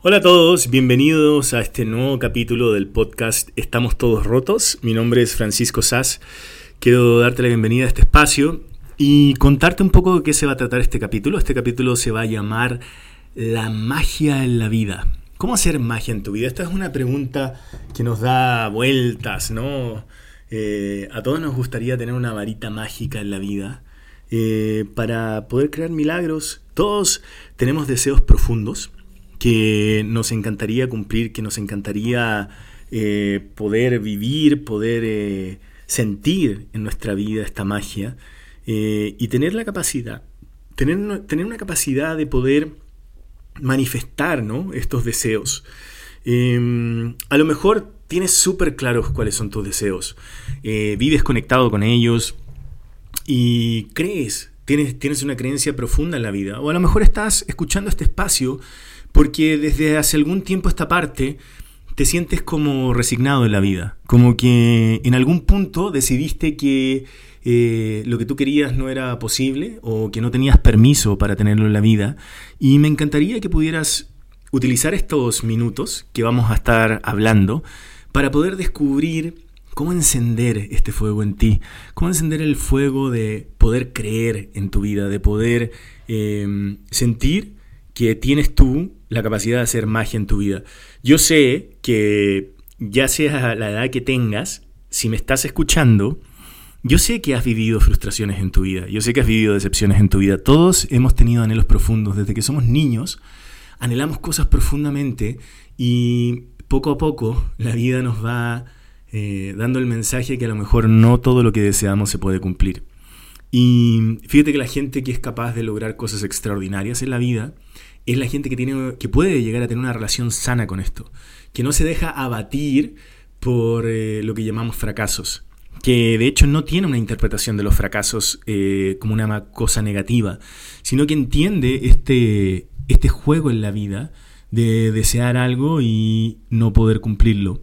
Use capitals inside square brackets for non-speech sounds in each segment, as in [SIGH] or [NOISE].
Hola a todos, bienvenidos a este nuevo capítulo del podcast Estamos Todos Rotos. Mi nombre es Francisco Sass. Quiero darte la bienvenida a este espacio y contarte un poco de qué se va a tratar este capítulo. Este capítulo se va a llamar La magia en la vida. ¿Cómo hacer magia en tu vida? Esta es una pregunta que nos da vueltas, ¿no? Eh, a todos nos gustaría tener una varita mágica en la vida eh, para poder crear milagros. Todos tenemos deseos profundos que nos encantaría cumplir, que nos encantaría eh, poder vivir, poder eh, sentir en nuestra vida esta magia eh, y tener la capacidad, tener, tener, una capacidad de poder manifestar estos deseos. Em, a lo mejor tienes súper claros cuáles son tus deseos, vives conectado con ellos y crees, tienes, tienes una creencia profunda en la vida, o a lo mejor estás escuchando este espacio porque desde hace algún tiempo esta parte te sientes como resignado en la vida, como que en algún punto decidiste que eh, lo que tú querías no era posible o que no tenías permiso para tenerlo en la vida. Y me encantaría que pudieras utilizar estos minutos que vamos a estar hablando para poder descubrir cómo encender este fuego en ti, cómo encender el fuego de poder creer en tu vida, de poder eh, sentir que tienes tú la capacidad de hacer magia en tu vida. Yo sé que ya sea la edad que tengas, si me estás escuchando, yo sé que has vivido frustraciones en tu vida, yo sé que has vivido decepciones en tu vida. Todos hemos tenido anhelos profundos. Desde que somos niños, anhelamos cosas profundamente y poco a poco la vida nos va eh, dando el mensaje que a lo mejor no todo lo que deseamos se puede cumplir. Y fíjate que la gente que es capaz de lograr cosas extraordinarias en la vida es la gente que, tiene, que puede llegar a tener una relación sana con esto, que no se deja abatir por eh, lo que llamamos fracasos, que de hecho no tiene una interpretación de los fracasos eh, como una cosa negativa, sino que entiende este, este juego en la vida de desear algo y no poder cumplirlo.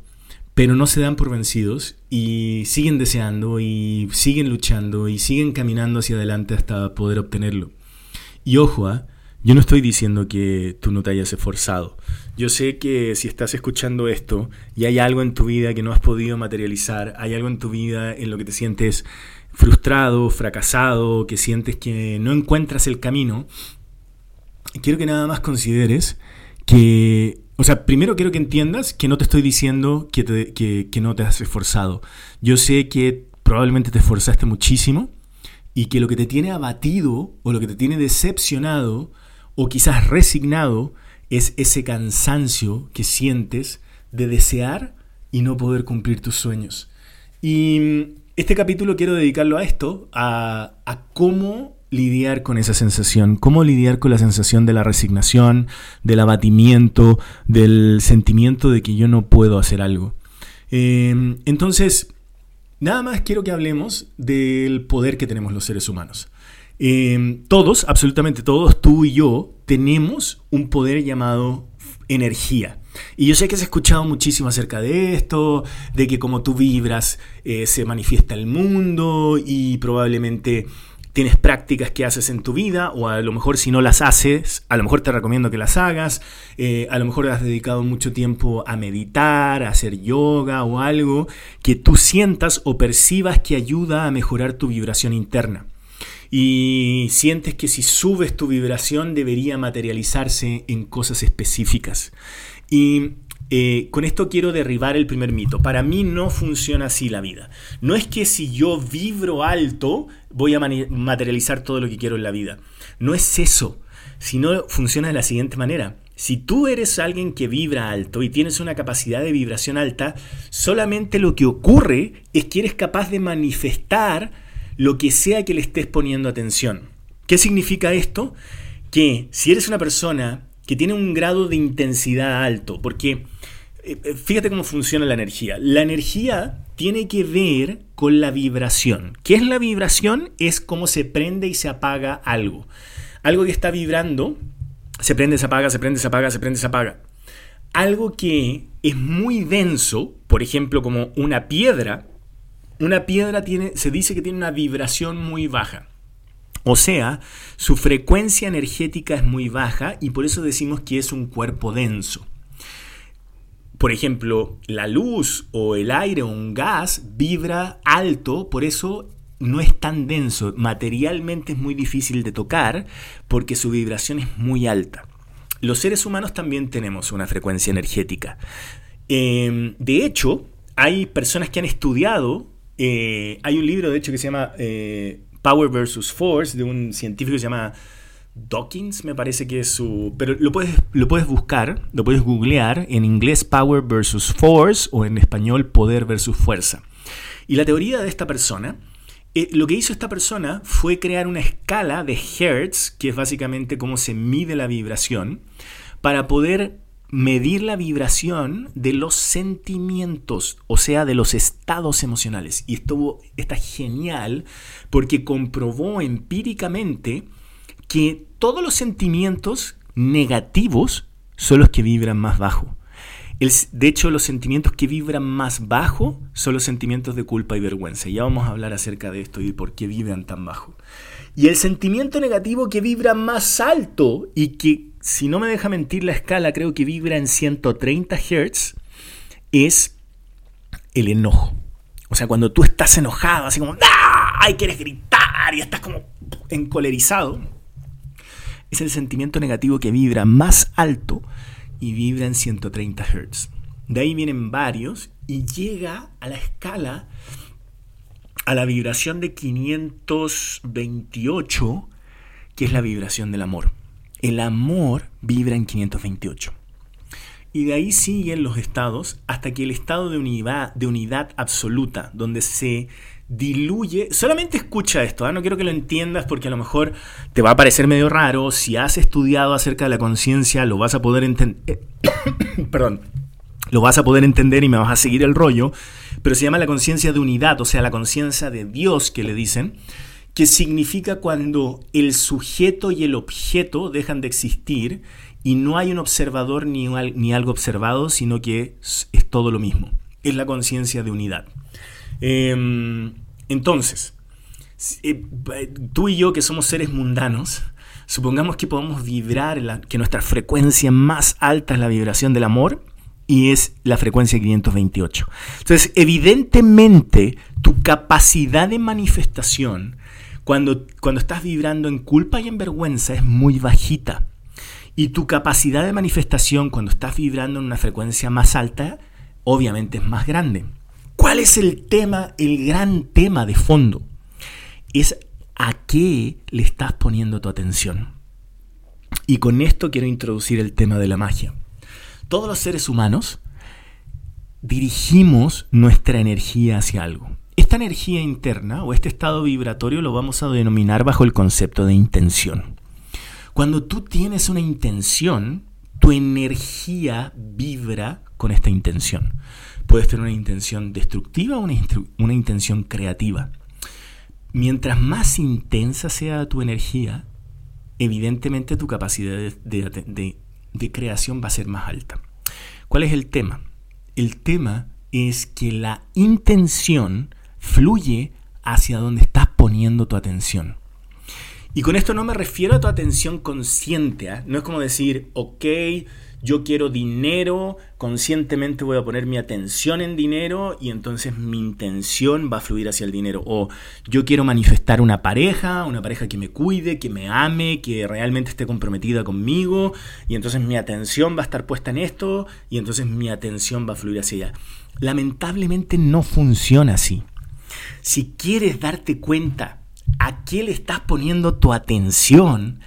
Pero no se dan por vencidos y siguen deseando y siguen luchando y siguen caminando hacia adelante hasta poder obtenerlo. Y ojo, ¿ah? Yo no estoy diciendo que tú no te hayas esforzado. Yo sé que si estás escuchando esto y hay algo en tu vida que no has podido materializar, hay algo en tu vida en lo que te sientes frustrado, fracasado, que sientes que no encuentras el camino, quiero que nada más consideres que, o sea, primero quiero que entiendas que no te estoy diciendo que, que no te has esforzado. Yo sé que probablemente te esforzaste muchísimo y que lo que te tiene abatido o lo que te tiene decepcionado, o quizás resignado es ese cansancio que sientes de desear y no poder cumplir tus sueños. Y mm, este capítulo quiero dedicarlo a esto, a, cómo lidiar con esa sensación, cómo lidiar con la sensación de la resignación, del abatimiento, del sentimiento de que yo no puedo hacer algo. Em, entonces, nada más quiero que hablemos del poder que tenemos los seres humanos. Em, todos, absolutamente todos, tú y yo, tenemos un poder llamado energía. Y yo sé que has escuchado muchísimo acerca de esto, de que como tú vibras eh, se manifiesta el mundo y probablemente tienes prácticas que haces en tu vida o a lo mejor si no las haces, a lo mejor te recomiendo que las hagas, eh, a lo mejor has dedicado mucho tiempo a meditar, a hacer yoga o algo que tú sientas o percibas que ayuda a mejorar tu vibración interna y sientes que si subes tu vibración debería materializarse en cosas específicas. Y eh, con esto quiero derribar el primer mito. Para mí no funciona así la vida. No es que si yo vibro alto voy a materializar todo lo que quiero en la vida. No es eso. Sino funciona de la siguiente manera. Si tú eres alguien que vibra alto y tienes una capacidad de vibración alta, solamente lo que ocurre es que eres capaz de manifestar lo que sea que le estés poniendo atención. ¿Qué significa esto? Que si eres una persona que tiene un grado de intensidad alto, porque eh, eh, fíjate cómo funciona la energía. La energía tiene que ver con la vibración. ¿Qué es la vibración? Es cómo se prende y se apaga algo. Algo que está vibrando, se prende, se apaga, se prende, se apaga, se prende, se apaga. Algo que es muy denso, por ejemplo, como una piedra, una piedra tiene, se dice que tiene una vibración muy baja. O sea, su frecuencia energética es muy baja y por eso decimos que es un cuerpo denso. Por ejemplo, la luz o el aire o un gas vibra alto, por eso no es tan denso. Materialmente es muy difícil de tocar porque su vibración es muy alta. Los seres humanos también tenemos una frecuencia energética. Em, de hecho, hay personas que han estudiado, eh, hay un libro de hecho que se llama eh, Power versus Force de un científico que se llama Dawkins, me parece que es su... Pero lo puedes, lo puedes buscar, lo puedes googlear en inglés Power versus Force o en español Poder versus Fuerza. Y la teoría de esta persona, eh, lo que hizo esta persona fue crear una escala de Hertz, que es básicamente cómo se mide la vibración, para poder medir la vibración de los sentimientos, o sea, de los estados emocionales. Y esto está genial porque comprobó empíricamente que todos los sentimientos negativos son los que vibran más bajo. de hecho, los sentimientos que vibran más bajo son los sentimientos de culpa y vergüenza. Ya vamos a hablar acerca de esto y por qué vibran tan bajo. Y el sentimiento negativo que vibra más alto y que, si no me deja mentir la escala, creo que vibra en 130 Hz, es el enojo. O sea, cuando tú estás enojado, así como, ¡ah! Y quieres gritar y estás como encolerizado, es el sentimiento negativo que vibra más alto y vibra en 130 Hz. De ahí vienen varios y llega a la escala, a la vibración de 528, que es la vibración del amor. El amor vibra en 528. Y de ahí siguen los estados hasta que el estado de unidad, de unidad absoluta, donde se diluye. Solamente escucha esto, ¿ah? no quiero que lo entiendas porque a lo mejor te va a parecer medio raro. Si has estudiado acerca de la conciencia, lo vas a poder entender. [COUGHS] Perdón. Lo vas a poder entender y me vas a seguir el rollo. Pero se llama la conciencia de unidad, o sea, la conciencia de Dios que le dicen, que significa cuando el sujeto y el objeto dejan de existir y no hay un observador ni, ni algo observado, sino que es todo lo mismo. Es la conciencia de unidad. Em, entonces, eh, tú y yo que somos seres mundanos, supongamos que podemos vibrar, que nuestra frecuencia más alta es la vibración del amor y es la frecuencia 528. Entonces, evidentemente, tu capacidad de manifestación cuando, cuando estás vibrando en culpa y en vergüenza es muy bajita. Y tu capacidad de manifestación cuando estás vibrando en una frecuencia más alta, obviamente es más grande. ¿Cuál es el tema, el gran tema de fondo? Es a qué le estás poniendo tu atención. Y con esto quiero introducir el tema de la magia. Todos los seres humanos dirigimos nuestra energía hacia algo. Esta energía interna o este estado vibratorio lo vamos a denominar bajo el concepto de intención. Cuando tú tienes una intención, tu energía vibra con esta intención. Puedes tener una intención destructiva o una, intención creativa. Mientras más intensa sea tu energía, evidentemente tu capacidad de, creación va a ser más alta. ¿Cuál es el tema? El tema es que la intención fluye hacia donde estás poniendo tu atención. Y con esto no me refiero a tu atención consciente, ¿ah? no es como decir, ok, yo quiero dinero, conscientemente voy a poner mi atención en dinero y entonces mi intención va a fluir hacia el dinero. O yo quiero manifestar una pareja, una pareja que me cuide, que me ame, que realmente esté comprometida conmigo y entonces mi atención va a estar puesta en esto y entonces mi atención va a fluir hacia allá. Lamentablemente no funciona así. Si quieres darte cuenta a qué le estás poniendo tu atención,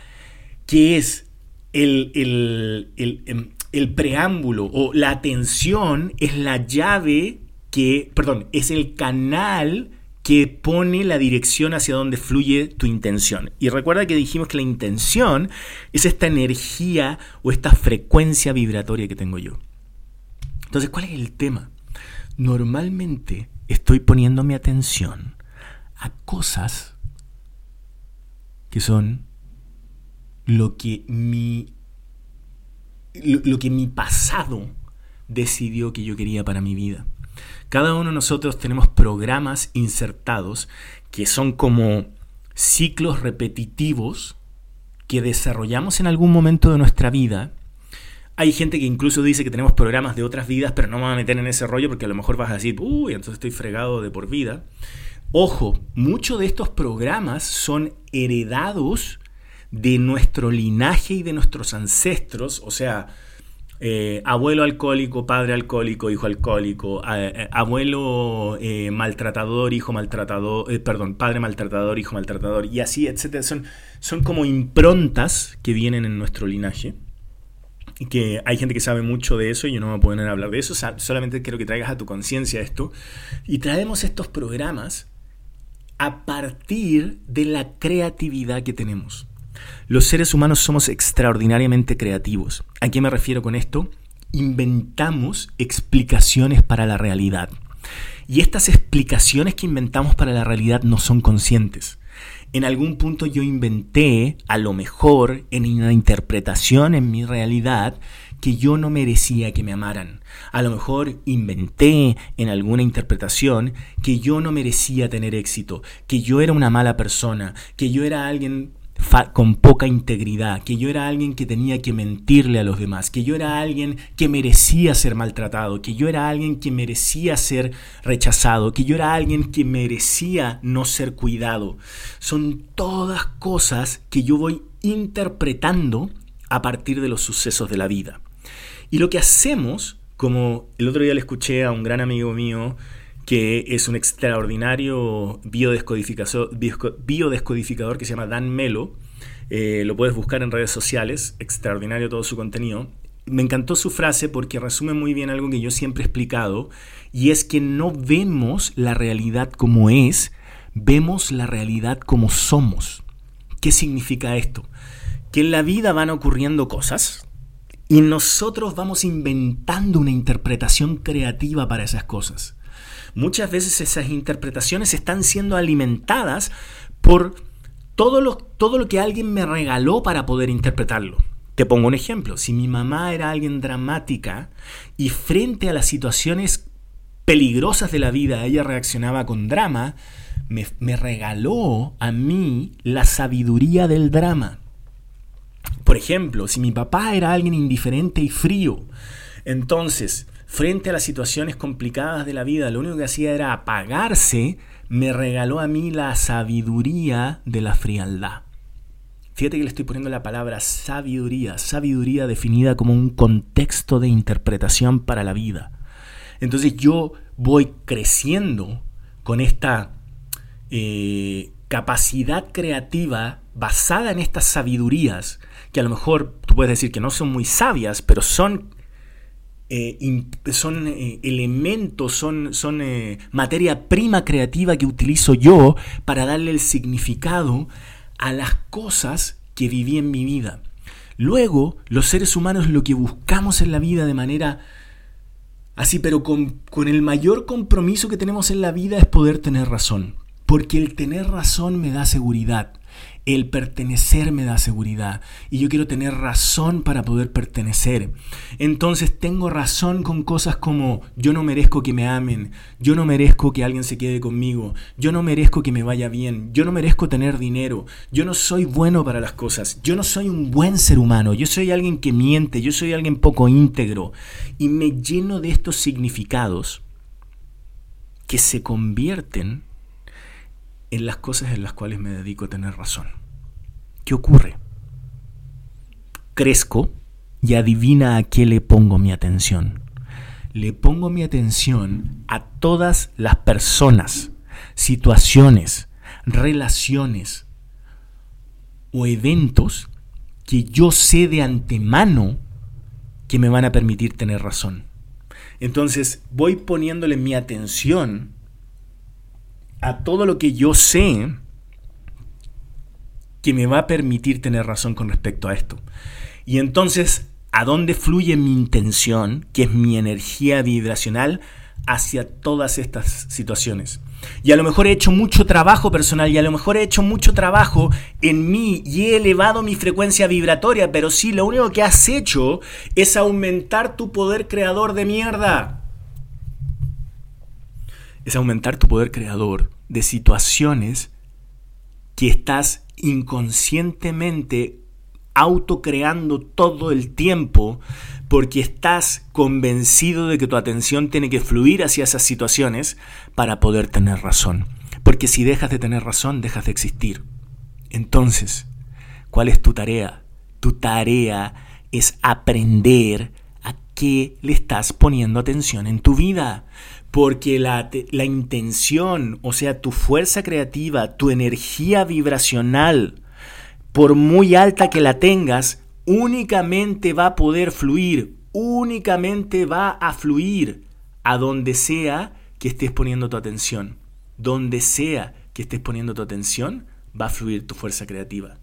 que es Em, el, preámbulo o la atención es la llave que, perdón, es el canal que pone la dirección hacia donde fluye tu intención. Y recuerda que dijimos que la intención es esta energía o esta frecuencia vibratoria que tengo yo. Entonces, ¿cuál es el tema? Normalmente estoy poniendo mi atención a cosas que son lo que mi, lo, que mi pasado decidió que yo quería para mi vida. Cada uno de nosotros tenemos programas insertados que son como ciclos repetitivos que desarrollamos en algún momento de nuestra vida. Hay gente que incluso dice que tenemos programas de otras vidas, pero no me voy a meter en ese rollo porque a lo mejor vas a decir, uy, entonces estoy fregado de por vida. Ojo, muchos de estos programas son heredados de nuestro linaje y de nuestros ancestros, o sea, eh, abuelo alcohólico, padre alcohólico, hijo alcohólico, eh, abuelo eh, maltratador, hijo maltratador, perdón, padre maltratador, hijo maltratador, y así, etcétera. Son, son como improntas que vienen en nuestro linaje. Que hay gente que sabe mucho de eso y yo no voy a poner a hablar de eso, solamente quiero que traigas a tu conciencia esto. Y traemos estos programas a partir de la creatividad que tenemos. Los seres humanos somos extraordinariamente creativos. ¿A qué me refiero con esto? Inventamos explicaciones para la realidad. Y estas explicaciones que inventamos para la realidad no son conscientes. En algún punto yo inventé, a lo mejor, en una interpretación en mi realidad, que yo no merecía que me amaran. A lo mejor inventé en alguna interpretación que yo no merecía tener éxito, que yo era una mala persona, que yo era alguien con poca integridad, que yo era alguien que tenía que mentirle a los demás, que yo era alguien que merecía ser maltratado, que yo era alguien que merecía ser rechazado, que yo era alguien que merecía no ser cuidado. Son todas cosas que yo voy interpretando a partir de los sucesos de la vida. Y lo que hacemos, como el otro día le escuché a un gran amigo mío, que es un extraordinario biodescodificador, que se llama Dan Melo. Eh, lo puedes buscar en redes sociales, extraordinario todo su contenido. Me encantó su frase porque resume muy bien algo que yo siempre he explicado, y es que no vemos la realidad como es, vemos la realidad como somos. ¿Qué significa esto? Que en la vida van ocurriendo cosas y nosotros vamos inventando una interpretación creativa para esas cosas. Muchas veces esas interpretaciones están siendo alimentadas por todo lo, todo lo que alguien me regaló para poder interpretarlo. Te pongo un ejemplo. Si mi mamá era alguien dramática y frente a las situaciones peligrosas de la vida ella reaccionaba con drama, me, me regaló a mí la sabiduría del drama. Por ejemplo, si mi papá era alguien indiferente y frío, entonces frente a las situaciones complicadas de la vida, lo único que hacía era apagarse, me regaló a mí la sabiduría de la frialdad. Fíjate que le estoy poniendo la palabra sabiduría, sabiduría definida como un contexto de interpretación para la vida. Entonces yo voy creciendo con esta eh, capacidad creativa basada en estas sabidurías, que a lo mejor tú puedes decir que no son muy sabias, pero son eh, son eh, elementos, son, son eh, materia prima creativa que utilizo yo para darle el significado a las cosas que viví en mi vida. Luego, los seres humanos lo que buscamos en la vida de manera así, pero con, con el mayor compromiso que tenemos en la vida es poder tener razón. Porque el tener razón me da seguridad. El pertenecer me da seguridad y yo quiero tener razón para poder pertenecer. Entonces tengo razón con cosas como yo no merezco que me amen, yo no merezco que alguien se quede conmigo, yo no merezco que me vaya bien, yo no merezco tener dinero, yo no soy bueno para las cosas, yo no soy un buen ser humano, yo soy alguien que miente, yo soy alguien poco íntegro y me lleno de estos significados que se convierten en las cosas en las cuales me dedico a tener razón. ¿Qué ocurre? Crezco y adivina a qué le pongo mi atención. Le pongo mi atención a todas las personas, situaciones, relaciones o eventos que yo sé de antemano que me van a permitir tener razón. Entonces voy poniéndole mi atención a todo lo que yo sé que me va a permitir tener razón con respecto a esto. Y entonces, ¿a dónde fluye mi intención, que es mi energía vibracional, hacia todas estas situaciones? Y a lo mejor he hecho mucho trabajo personal y a lo mejor he hecho mucho trabajo en mí y he elevado mi frecuencia vibratoria, pero sí, lo único que has hecho es aumentar tu poder creador de mierda es aumentar tu poder creador de situaciones que estás inconscientemente autocreando todo el tiempo porque estás convencido de que tu atención tiene que fluir hacia esas situaciones para poder tener razón. Porque si dejas de tener razón, dejas de existir. Entonces, ¿cuál es tu tarea? Tu tarea es aprender a qué le estás poniendo atención en tu vida. Porque la, la intención, o sea, tu fuerza creativa, tu energía vibracional, por muy alta que la tengas, únicamente va a poder fluir, únicamente va a fluir a donde sea que estés poniendo tu atención. Donde sea que estés poniendo tu atención, va a fluir tu fuerza creativa.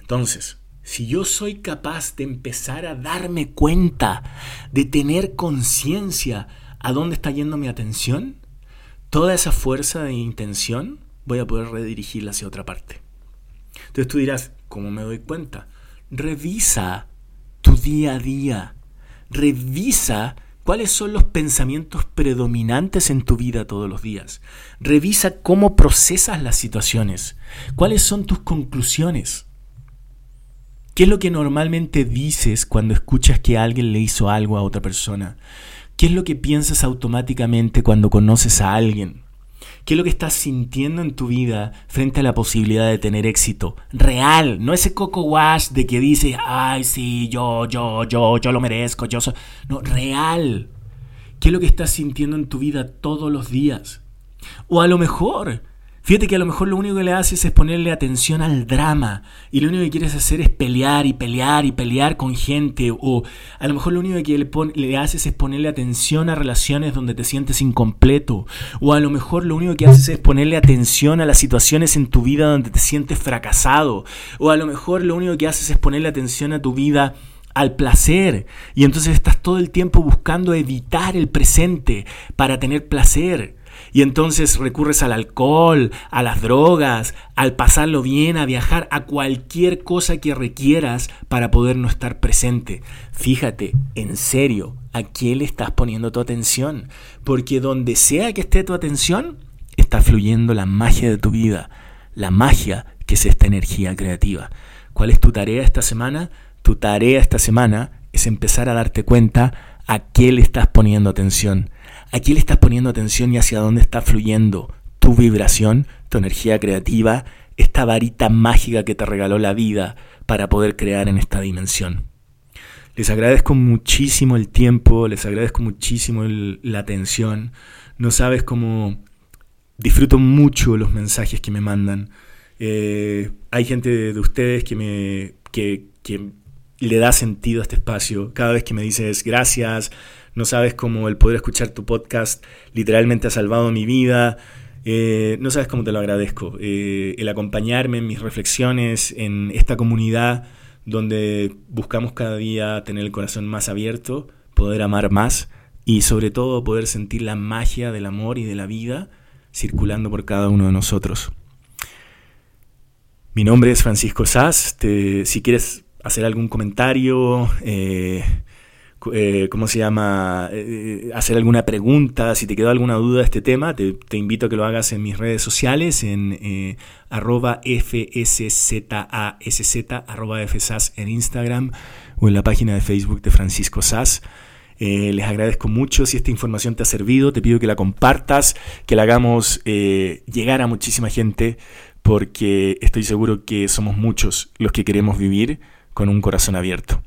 Entonces, si yo soy capaz de empezar a darme cuenta, de tener conciencia a dónde está yendo mi atención, toda esa fuerza de intención voy a poder redirigirla hacia otra parte. Entonces tú dirás, ¿cómo me doy cuenta? Revisa tu día a día. Revisa cuáles son los pensamientos predominantes en tu vida todos los días. Revisa cómo procesas las situaciones. ¿Cuáles son tus conclusiones? ¿Qué es lo que normalmente dices cuando escuchas que alguien le hizo algo a otra persona? ¿Qué es lo que piensas automáticamente cuando conoces a alguien? ¿Qué es lo que estás sintiendo en tu vida frente a la posibilidad de tener éxito? Real, no ese coco wash de que dices, ay, sí, yo, yo, yo, yo lo merezco, yo soy. No, real. ¿Qué es lo que estás sintiendo en tu vida todos los días? O a lo mejor Fíjate que a lo mejor lo único que le haces es ponerle atención al drama y lo único que quieres hacer es pelear y pelear y pelear con gente o a lo mejor lo único que le, le, haces es ponerle atención a relaciones donde te sientes incompleto o a lo mejor lo único que haces es ponerle atención a las situaciones en tu vida donde te sientes fracasado o a lo mejor lo único que haces es ponerle atención a tu vida al placer y entonces estás todo el tiempo buscando evitar el presente para tener placer. Y entonces recurres al alcohol, a las drogas, al pasarlo bien, a viajar, a cualquier cosa que requieras para poder no estar presente. Fíjate, en serio, ¿a quién le estás poniendo tu atención? Porque donde sea que esté tu atención, está fluyendo la magia de tu vida, la magia que es esta energía creativa. ¿Cuál es tu tarea esta semana? Tu tarea esta semana es empezar a darte cuenta a qué le estás poniendo atención Aquí le estás poniendo atención y hacia dónde está fluyendo tu vibración, tu energía creativa, esta varita mágica que te regaló la vida para poder crear en esta dimensión. Les agradezco muchísimo el tiempo, les agradezco muchísimo la atención. No sabes cómo disfruto mucho los mensajes que me mandan. Eh, hay gente de, ustedes que me que, que le da sentido a este espacio. Cada vez que me dices gracias, no sabes cómo el poder escuchar tu podcast literalmente ha salvado mi vida. Eh, no sabes cómo te lo agradezco. Eh, el acompañarme en mis reflexiones en esta comunidad donde buscamos cada día tener el corazón más abierto, poder amar más y sobre todo poder sentir la magia del amor y de la vida circulando por cada uno de nosotros. Mi nombre es Francisco Sass. si quieres hacer algún comentario, eh, eh, ¿cómo se llama? Eh, hacer alguna pregunta, si te quedó alguna duda de este tema, te, invito a que lo hagas en mis redes sociales, en arroba fsas en Instagram o en la página de Facebook de Francisco Sass. les agradezco mucho si esta información te ha servido, te pido que la compartas, que la hagamos llegar a muchísima gente, porque estoy seguro que somos muchos los que queremos vivir con un corazón abierto.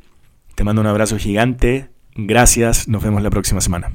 Te mando un abrazo gigante. Gracias. Nos vemos la próxima semana.